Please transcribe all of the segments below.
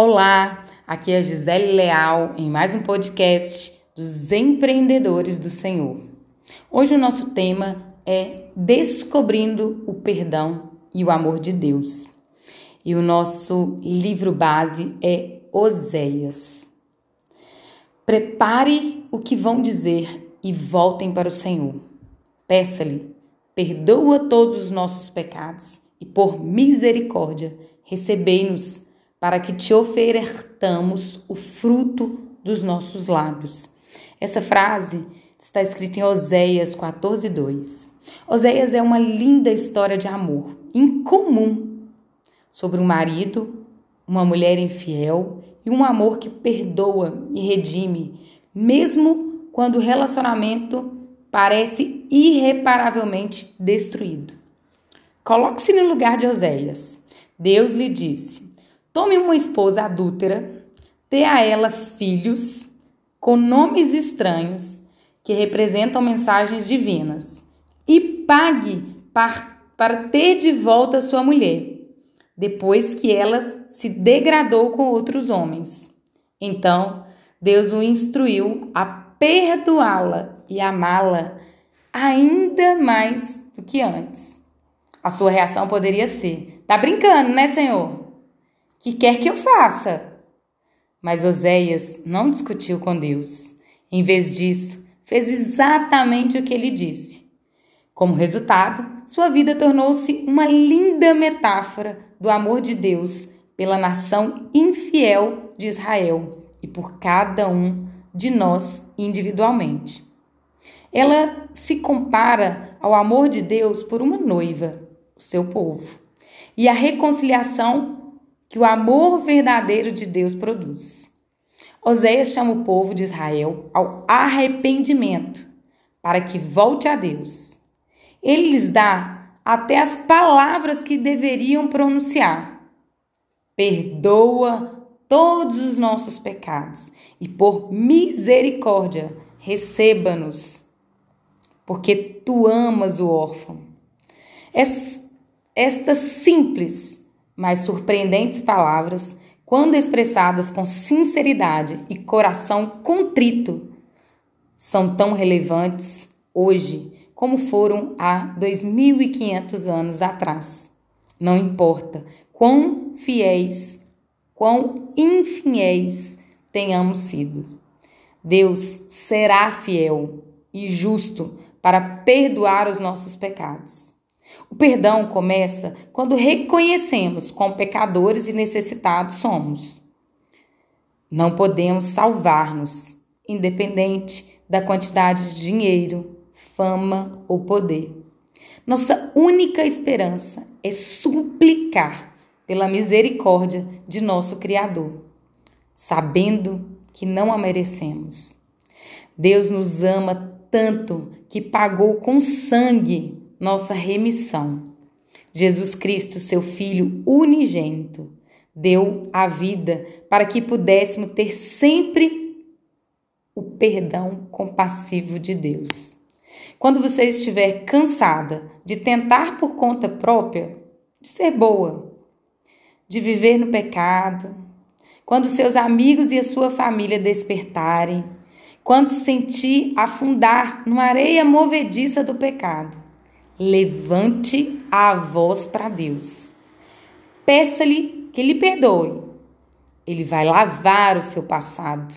Olá, aqui é a Gisele Leal em mais um podcast dos Empreendedores do Senhor. Hoje o nosso tema é Descobrindo o Perdão e o Amor de Deus. E o nosso livro base é Oséias. Prepare o que vão dizer e voltem para o Senhor. Peça-lhe, perdoa todos os nossos pecados e por misericórdia recebei-nos para que te ofertamos o fruto dos nossos lábios. Essa frase está escrita em Oséias 14, 2. Oséias é uma linda história de amor incomum sobre um marido, uma mulher infiel e um amor que perdoa e redime, mesmo quando o relacionamento parece irreparavelmente destruído. Coloque-se no lugar de Oséias. Deus lhe disse: Tome uma esposa adúltera, dê a ela filhos com nomes estranhos que representam mensagens divinas e pague para ter de volta sua mulher, depois que ela se degradou com outros homens. Então, Deus o instruiu a perdoá-la e amá-la ainda mais do que antes. A sua reação poderia ser: Tá brincando, né, Senhor? Que quer que eu faça. Mas Oséias não discutiu com Deus. Em vez disso, fez exatamente o que ele disse. Como resultado, sua vida tornou-se uma linda metáfora do amor de Deus pela nação infiel de Israel e por cada um de nós individualmente. Ela se compara ao amor de Deus por uma noiva, o seu povo, e a reconciliação que o amor verdadeiro de Deus produz. Oséias chama o povo de Israel ao arrependimento, para que volte a Deus. Ele lhes dá até as palavras que deveriam pronunciar. Perdoa todos os nossos pecados e por misericórdia receba-nos, porque tu amas o órfão. Esta simples mas surpreendentes palavras, quando expressadas com sinceridade e coração contrito, são tão relevantes hoje como foram há 2500 anos atrás. Não importa quão fiéis, quão infiéis tenhamos sido. Deus será fiel e justo para perdoar os nossos pecados. O perdão começa quando reconhecemos quão pecadores e necessitados somos. Não podemos salvar-nos, independente da quantidade de dinheiro, fama ou poder. Nossa única esperança é suplicar pela misericórdia de nosso Criador, sabendo que não a merecemos. Deus nos ama tanto que pagou com sangue nossa remissão. Jesus Cristo, seu Filho unigênito, deu a vida para que pudéssemos ter sempre o perdão compassivo de Deus. Quando você estiver cansada de tentar por conta própria, de ser boa, de viver no pecado, quando seus amigos e a sua família despertarem, quando se sentir afundar numa areia movediça do pecado, Levante a voz para Deus. Peça-lhe que lhe perdoe. Ele vai lavar o seu passado,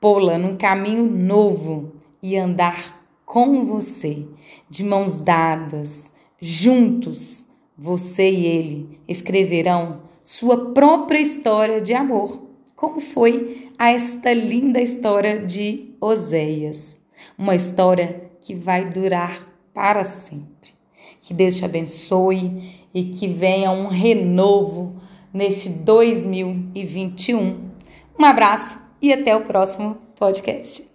pô-la num caminho novo e andar com você, de mãos dadas, juntos. Você e ele escreverão sua própria história de amor, como foi a esta linda história de Oséias. Uma história que vai durar para sempre. Que Deus te abençoe e que venha um renovo neste 2021. Um abraço e até o próximo podcast.